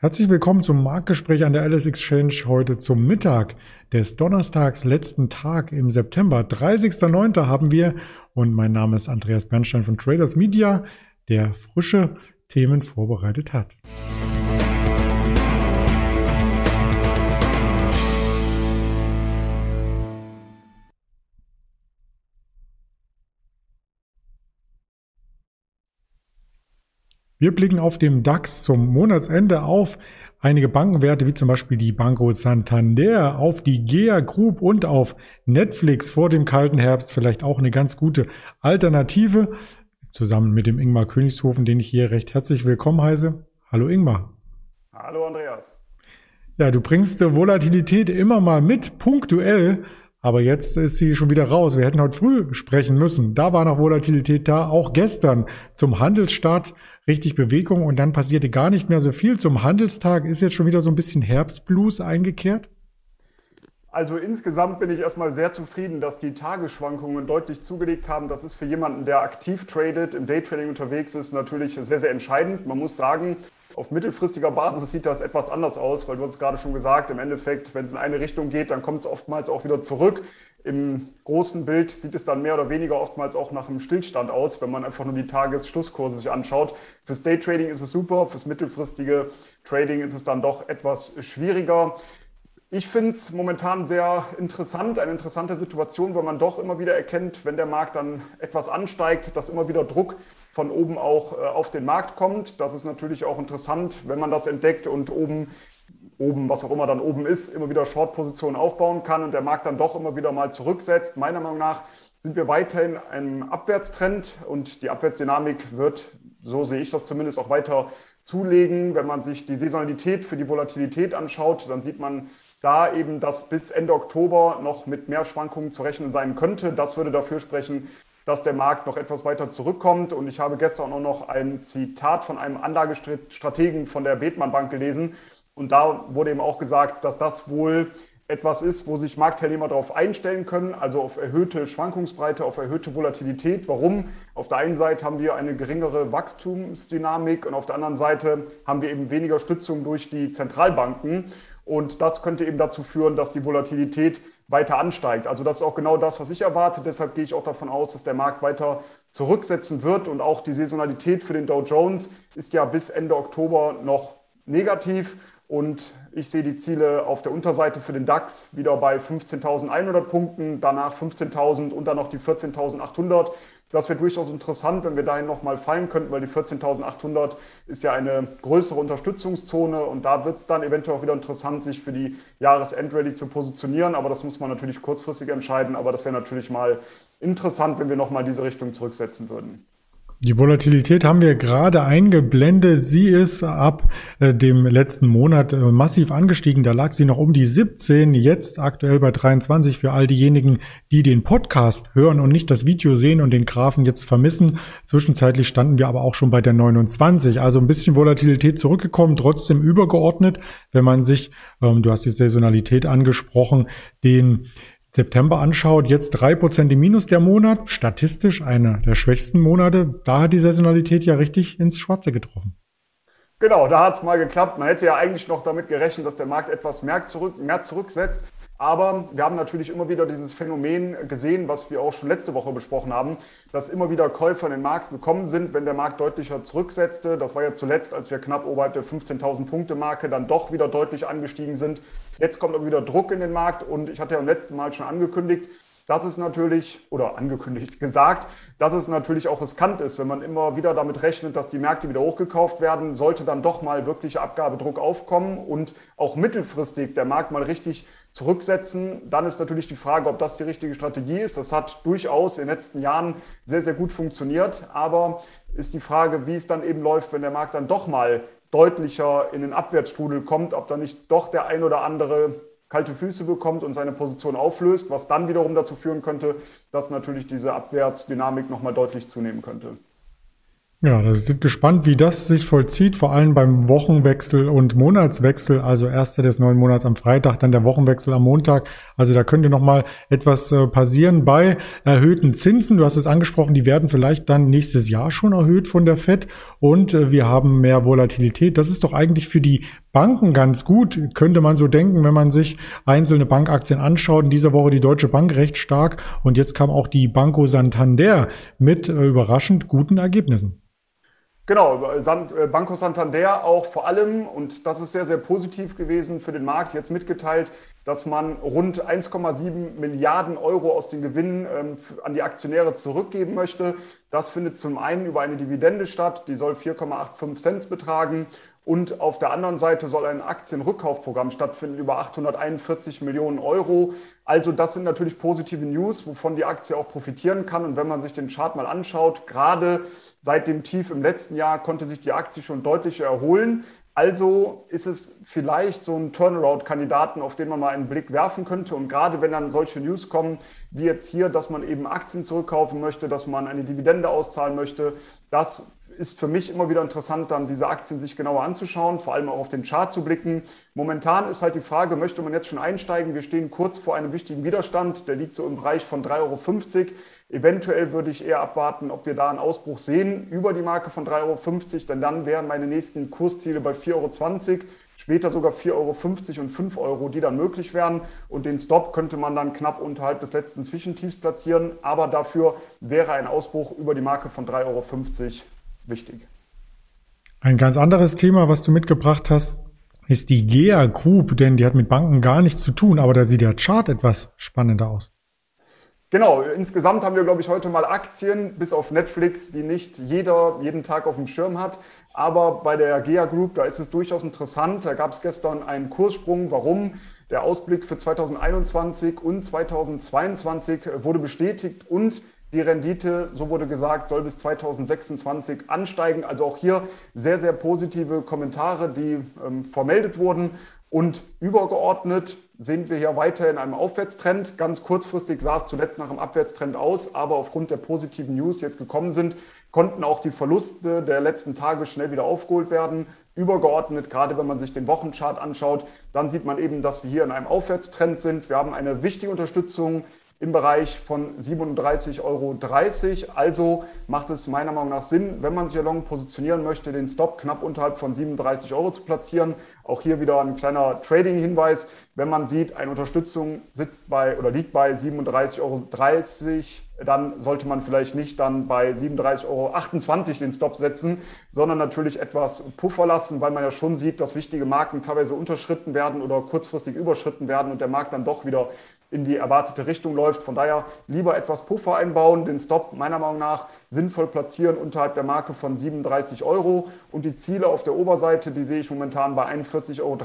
Herzlich willkommen zum Marktgespräch an der Alice Exchange heute zum Mittag des Donnerstags, letzten Tag im September. 30.09. haben wir und mein Name ist Andreas Bernstein von Traders Media, der frische Themen vorbereitet hat. Wir blicken auf dem DAX zum Monatsende auf einige Bankenwerte wie zum Beispiel die Banco Santander, auf die GEA Group und auf Netflix vor dem kalten Herbst vielleicht auch eine ganz gute Alternative. Zusammen mit dem Ingmar Königshofen, den ich hier recht herzlich willkommen heiße. Hallo Ingmar. Hallo Andreas. Ja, du bringst Volatilität immer mal mit, punktuell. Aber jetzt ist sie schon wieder raus. Wir hätten heute früh sprechen müssen. Da war noch Volatilität da. Auch gestern zum Handelsstart richtig Bewegung und dann passierte gar nicht mehr so viel. Zum Handelstag ist jetzt schon wieder so ein bisschen Herbstblues eingekehrt. Also insgesamt bin ich erstmal sehr zufrieden, dass die Tagesschwankungen deutlich zugelegt haben. Das ist für jemanden, der aktiv tradet, im Daytrading unterwegs ist, natürlich sehr, sehr entscheidend. Man muss sagen, auf mittelfristiger Basis sieht das etwas anders aus, weil du hast gerade schon gesagt, im Endeffekt, wenn es in eine Richtung geht, dann kommt es oftmals auch wieder zurück. Im großen Bild sieht es dann mehr oder weniger oftmals auch nach einem Stillstand aus, wenn man einfach nur die Tagesschlusskurse sich anschaut. Fürs Daytrading ist es super, fürs mittelfristige Trading ist es dann doch etwas schwieriger. Ich finde es momentan sehr interessant, eine interessante Situation, weil man doch immer wieder erkennt, wenn der Markt dann etwas ansteigt, dass immer wieder Druck von oben auch äh, auf den Markt kommt. Das ist natürlich auch interessant, wenn man das entdeckt und oben, oben, was auch immer dann oben ist, immer wieder Short-Positionen aufbauen kann und der Markt dann doch immer wieder mal zurücksetzt. Meiner Meinung nach sind wir weiterhin einem Abwärtstrend und die Abwärtsdynamik wird, so sehe ich das zumindest, auch weiter zulegen. Wenn man sich die Saisonalität für die Volatilität anschaut, dann sieht man da eben, dass bis Ende Oktober noch mit mehr Schwankungen zu rechnen sein könnte. Das würde dafür sprechen, dass der Markt noch etwas weiter zurückkommt. Und ich habe gestern auch noch ein Zitat von einem Anlagestrategen von der Bethmann Bank gelesen. Und da wurde eben auch gesagt, dass das wohl etwas ist, wo sich Marktteilnehmer darauf einstellen können, also auf erhöhte Schwankungsbreite, auf erhöhte Volatilität. Warum? Auf der einen Seite haben wir eine geringere Wachstumsdynamik und auf der anderen Seite haben wir eben weniger Stützung durch die Zentralbanken. Und das könnte eben dazu führen, dass die Volatilität weiter ansteigt. Also das ist auch genau das, was ich erwarte. Deshalb gehe ich auch davon aus, dass der Markt weiter zurücksetzen wird. Und auch die Saisonalität für den Dow Jones ist ja bis Ende Oktober noch negativ. Und ich sehe die Ziele auf der Unterseite für den DAX wieder bei 15.100 Punkten, danach 15.000 und dann noch die 14.800. Das wäre durchaus interessant, wenn wir dahin nochmal fallen könnten, weil die 14.800 ist ja eine größere Unterstützungszone und da wird es dann eventuell auch wieder interessant, sich für die Jahresendrallye zu positionieren. Aber das muss man natürlich kurzfristig entscheiden. Aber das wäre natürlich mal interessant, wenn wir nochmal diese Richtung zurücksetzen würden. Die Volatilität haben wir gerade eingeblendet. Sie ist ab äh, dem letzten Monat äh, massiv angestiegen. Da lag sie noch um die 17, jetzt aktuell bei 23 für all diejenigen, die den Podcast hören und nicht das Video sehen und den Graphen jetzt vermissen. Zwischenzeitlich standen wir aber auch schon bei der 29. Also ein bisschen Volatilität zurückgekommen, trotzdem übergeordnet, wenn man sich, ähm, du hast die Saisonalität angesprochen, den September anschaut, jetzt drei Prozent im Minus der Monat, statistisch einer der schwächsten Monate. Da hat die Saisonalität ja richtig ins Schwarze getroffen. Genau, da hat es mal geklappt. Man hätte ja eigentlich noch damit gerechnet, dass der Markt etwas mehr, zurück, mehr zurücksetzt. Aber wir haben natürlich immer wieder dieses Phänomen gesehen, was wir auch schon letzte Woche besprochen haben, dass immer wieder Käufer in den Markt gekommen sind, wenn der Markt deutlicher zurücksetzte. Das war ja zuletzt, als wir knapp oberhalb der 15.000 Punkte Marke dann doch wieder deutlich angestiegen sind. Jetzt kommt aber wieder Druck in den Markt und ich hatte ja am letzten Mal schon angekündigt, das ist natürlich, oder angekündigt gesagt, dass es natürlich auch riskant ist, wenn man immer wieder damit rechnet, dass die Märkte wieder hochgekauft werden, sollte dann doch mal wirklicher Abgabedruck aufkommen und auch mittelfristig der Markt mal richtig zurücksetzen, dann ist natürlich die Frage, ob das die richtige Strategie ist. Das hat durchaus in den letzten Jahren sehr, sehr gut funktioniert, aber ist die Frage, wie es dann eben läuft, wenn der Markt dann doch mal deutlicher in den Abwärtsstrudel kommt, ob da nicht doch der ein oder andere kalte Füße bekommt und seine Position auflöst, was dann wiederum dazu führen könnte, dass natürlich diese Abwärtsdynamik nochmal deutlich zunehmen könnte. Ja, da sind gespannt, wie das sich vollzieht, vor allem beim Wochenwechsel und Monatswechsel, also erster des neuen Monats am Freitag, dann der Wochenwechsel am Montag. Also da könnte noch mal etwas äh, passieren bei erhöhten Zinsen. Du hast es angesprochen, die werden vielleicht dann nächstes Jahr schon erhöht von der Fed und äh, wir haben mehr Volatilität. Das ist doch eigentlich für die Banken ganz gut, könnte man so denken, wenn man sich einzelne Bankaktien anschaut. In dieser Woche die Deutsche Bank recht stark und jetzt kam auch die Banco Santander mit äh, überraschend guten Ergebnissen. Genau, äh, Banco Santander auch vor allem, und das ist sehr, sehr positiv gewesen für den Markt, jetzt mitgeteilt, dass man rund 1,7 Milliarden Euro aus den Gewinnen ähm, an die Aktionäre zurückgeben möchte. Das findet zum einen über eine Dividende statt, die soll 4,85 Cent betragen. Und auf der anderen Seite soll ein Aktienrückkaufprogramm stattfinden über 841 Millionen Euro. Also das sind natürlich positive News, wovon die Aktie auch profitieren kann. Und wenn man sich den Chart mal anschaut, gerade seit dem Tief im letzten Jahr konnte sich die Aktie schon deutlich erholen. Also ist es vielleicht so ein Turnaround-Kandidaten, auf den man mal einen Blick werfen könnte. Und gerade wenn dann solche News kommen, wie jetzt hier, dass man eben Aktien zurückkaufen möchte, dass man eine Dividende auszahlen möchte, das ist für mich immer wieder interessant, dann diese Aktien sich genauer anzuschauen, vor allem auch auf den Chart zu blicken. Momentan ist halt die Frage, möchte man jetzt schon einsteigen? Wir stehen kurz vor einem wichtigen Widerstand, der liegt so im Bereich von 3,50 Euro. Eventuell würde ich eher abwarten, ob wir da einen Ausbruch sehen über die Marke von 3,50 Euro, denn dann wären meine nächsten Kursziele bei 4,20 Euro später sogar 4,50 Euro und 5 Euro, die dann möglich wären. Und den Stop könnte man dann knapp unterhalb des letzten Zwischentiefs platzieren. Aber dafür wäre ein Ausbruch über die Marke von 3,50 Euro wichtig. Ein ganz anderes Thema, was du mitgebracht hast, ist die GEA Group, denn die hat mit Banken gar nichts zu tun, aber da sieht der Chart etwas spannender aus. Genau, insgesamt haben wir, glaube ich, heute mal Aktien, bis auf Netflix, die nicht jeder jeden Tag auf dem Schirm hat. Aber bei der GEA Group, da ist es durchaus interessant. Da gab es gestern einen Kurssprung. Warum? Der Ausblick für 2021 und 2022 wurde bestätigt und die Rendite, so wurde gesagt, soll bis 2026 ansteigen. Also auch hier sehr, sehr positive Kommentare, die ähm, vermeldet wurden. Und übergeordnet sehen wir hier weiter in einem Aufwärtstrend. Ganz kurzfristig sah es zuletzt nach einem Abwärtstrend aus, aber aufgrund der positiven News, die jetzt gekommen sind, konnten auch die Verluste der letzten Tage schnell wieder aufgeholt werden. Übergeordnet, gerade wenn man sich den Wochenchart anschaut, dann sieht man eben, dass wir hier in einem Aufwärtstrend sind. Wir haben eine wichtige Unterstützung im Bereich von 37,30 Euro. Also macht es meiner Meinung nach Sinn, wenn man sich long positionieren möchte, den Stop knapp unterhalb von 37 Euro zu platzieren. Auch hier wieder ein kleiner Trading-Hinweis. Wenn man sieht, eine Unterstützung sitzt bei oder liegt bei 37,30 Euro, dann sollte man vielleicht nicht dann bei 37,28 Euro den Stop setzen, sondern natürlich etwas Puffer lassen, weil man ja schon sieht, dass wichtige Marken teilweise unterschritten werden oder kurzfristig überschritten werden und der Markt dann doch wieder in die erwartete Richtung läuft. Von daher lieber etwas Puffer einbauen, den Stop meiner Meinung nach sinnvoll platzieren unterhalb der Marke von 37 Euro und die Ziele auf der Oberseite, die sehe ich momentan bei 41,30 Euro,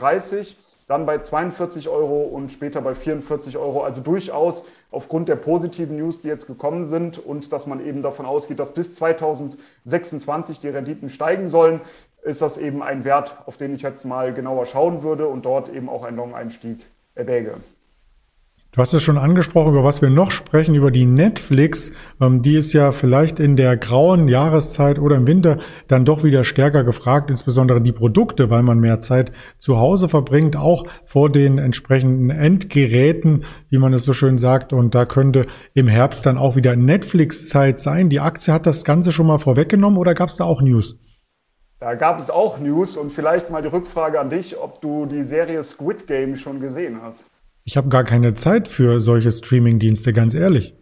dann bei 42 Euro und später bei 44 Euro. Also durchaus aufgrund der positiven News, die jetzt gekommen sind und dass man eben davon ausgeht, dass bis 2026 die Renditen steigen sollen, ist das eben ein Wert, auf den ich jetzt mal genauer schauen würde und dort eben auch einen Long-Einstieg erwäge. Du hast es schon angesprochen, über was wir noch sprechen, über die Netflix. Ähm, die ist ja vielleicht in der grauen Jahreszeit oder im Winter dann doch wieder stärker gefragt, insbesondere die Produkte, weil man mehr Zeit zu Hause verbringt, auch vor den entsprechenden Endgeräten, wie man es so schön sagt. Und da könnte im Herbst dann auch wieder Netflix-Zeit sein. Die Aktie hat das Ganze schon mal vorweggenommen oder gab es da auch News? Da gab es auch News und vielleicht mal die Rückfrage an dich, ob du die Serie Squid Game schon gesehen hast. Ich habe gar keine Zeit für solche Streaming-Dienste, ganz ehrlich.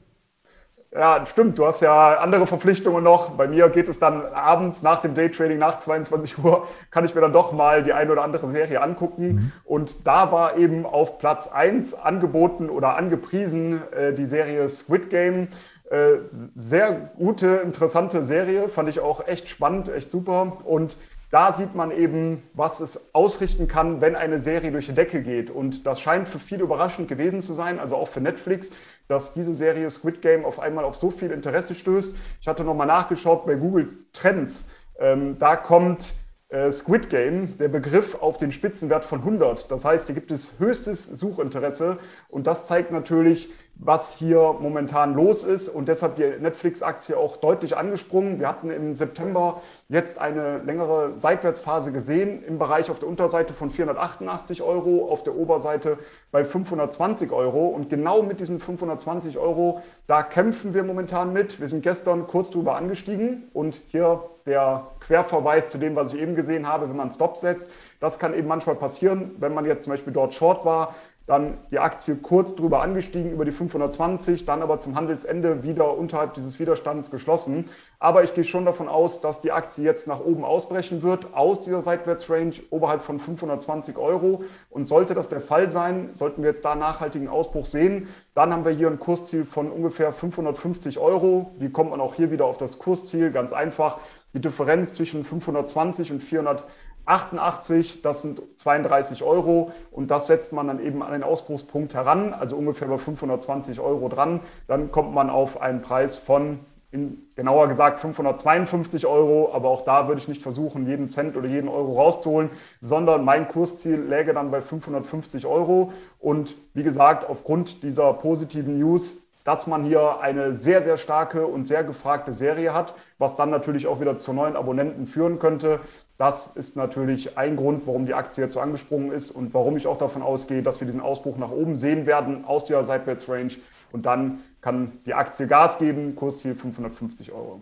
Ja, stimmt. Du hast ja andere Verpflichtungen noch. Bei mir geht es dann abends nach dem Daytrading, nach 22 Uhr, kann ich mir dann doch mal die eine oder andere Serie angucken. Mhm. Und da war eben auf Platz 1 angeboten oder angepriesen äh, die Serie Squid Game. Äh, sehr gute, interessante Serie. Fand ich auch echt spannend, echt super. Und da sieht man eben, was es ausrichten kann, wenn eine Serie durch die Decke geht. Und das scheint für viele überraschend gewesen zu sein, also auch für Netflix, dass diese Serie Squid Game auf einmal auf so viel Interesse stößt. Ich hatte nochmal nachgeschaut bei Google Trends. Ähm, da kommt äh, Squid Game, der Begriff auf den Spitzenwert von 100. Das heißt, hier gibt es höchstes Suchinteresse und das zeigt natürlich, was hier momentan los ist und deshalb die Netflix-Aktie auch deutlich angesprungen. Wir hatten im September jetzt eine längere Seitwärtsphase gesehen im Bereich auf der Unterseite von 488 Euro, auf der Oberseite bei 520 Euro und genau mit diesen 520 Euro, da kämpfen wir momentan mit. Wir sind gestern kurz drüber angestiegen und hier der Querverweis zu dem, was ich eben gesehen habe, wenn man Stop setzt. Das kann eben manchmal passieren, wenn man jetzt zum Beispiel dort Short war, dann die Aktie kurz drüber angestiegen, über die 520, dann aber zum Handelsende wieder unterhalb dieses Widerstands geschlossen. Aber ich gehe schon davon aus, dass die Aktie jetzt nach oben ausbrechen wird, aus dieser Seitwärtsrange oberhalb von 520 Euro. Und sollte das der Fall sein, sollten wir jetzt da nachhaltigen Ausbruch sehen, dann haben wir hier ein Kursziel von ungefähr 550 Euro. Wie kommt man auch hier wieder auf das Kursziel? Ganz einfach. Die Differenz zwischen 520 und 400 88, das sind 32 Euro und das setzt man dann eben an den Ausbruchspunkt heran, also ungefähr bei 520 Euro dran. Dann kommt man auf einen Preis von, in, genauer gesagt, 552 Euro, aber auch da würde ich nicht versuchen, jeden Cent oder jeden Euro rauszuholen, sondern mein Kursziel läge dann bei 550 Euro. Und wie gesagt, aufgrund dieser positiven News dass man hier eine sehr, sehr starke und sehr gefragte Serie hat, was dann natürlich auch wieder zu neuen Abonnenten führen könnte. Das ist natürlich ein Grund, warum die Aktie jetzt so angesprungen ist und warum ich auch davon ausgehe, dass wir diesen Ausbruch nach oben sehen werden aus der Seitwärtsrange. Und dann kann die Aktie Gas geben, Kursziel 550 Euro.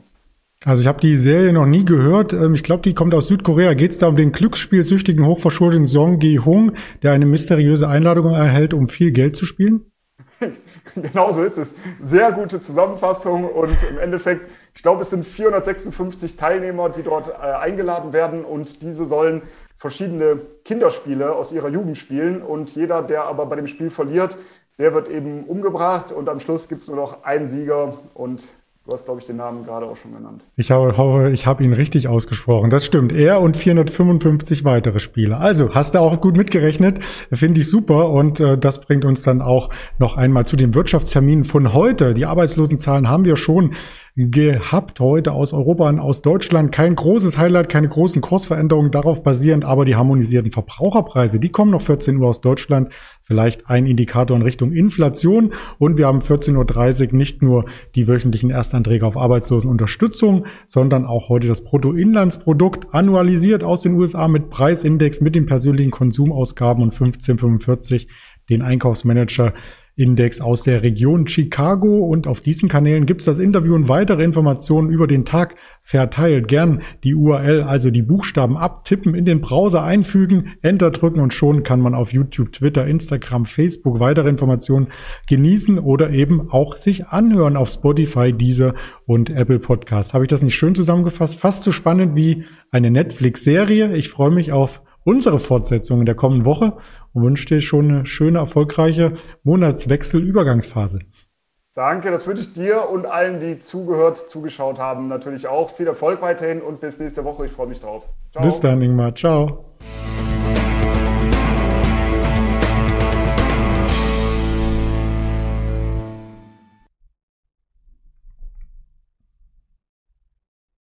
Also ich habe die Serie noch nie gehört. Ähm, ich glaube, die kommt aus Südkorea. Geht es da um den glücksspielsüchtigen, hochverschuldeten Song Gi-hung, der eine mysteriöse Einladung erhält, um viel Geld zu spielen? genau so ist es. Sehr gute Zusammenfassung und im Endeffekt, ich glaube, es sind 456 Teilnehmer, die dort äh, eingeladen werden und diese sollen verschiedene Kinderspiele aus ihrer Jugend spielen und jeder, der aber bei dem Spiel verliert, der wird eben umgebracht und am Schluss gibt es nur noch einen Sieger und Du hast, glaube ich, den Namen gerade auch schon genannt. Ich hoffe, ich habe ihn richtig ausgesprochen. Das stimmt. Er und 455 weitere Spieler. Also, hast du auch gut mitgerechnet. Finde ich super. Und äh, das bringt uns dann auch noch einmal zu den Wirtschaftsterminen von heute. Die Arbeitslosenzahlen haben wir schon gehabt heute aus Europa und aus Deutschland. Kein großes Highlight, keine großen Kursveränderungen darauf basierend, aber die harmonisierten Verbraucherpreise, die kommen noch 14 Uhr aus Deutschland. Vielleicht ein Indikator in Richtung Inflation. Und wir haben 14.30 Uhr nicht nur die wöchentlichen Erstanträge auf Arbeitslosenunterstützung, sondern auch heute das Bruttoinlandsprodukt annualisiert aus den USA mit Preisindex, mit den persönlichen Konsumausgaben und 1545 den Einkaufsmanager Index aus der Region Chicago und auf diesen Kanälen gibt es das Interview und weitere Informationen über den Tag verteilt. Gern die URL, also die Buchstaben abtippen, in den Browser einfügen, Enter drücken und schon kann man auf YouTube, Twitter, Instagram, Facebook weitere Informationen genießen oder eben auch sich anhören auf Spotify, Deezer und Apple Podcast. Habe ich das nicht schön zusammengefasst? Fast so spannend wie eine Netflix-Serie. Ich freue mich auf unsere Fortsetzung in der kommenden Woche und wünsche dir schon eine schöne, erfolgreiche Monatswechsel-Übergangsphase. Danke, das wünsche ich dir und allen, die zugehört, zugeschaut haben, natürlich auch. Viel Erfolg weiterhin und bis nächste Woche. Ich freue mich drauf. Ciao. Bis dann, Ingmar. Ciao.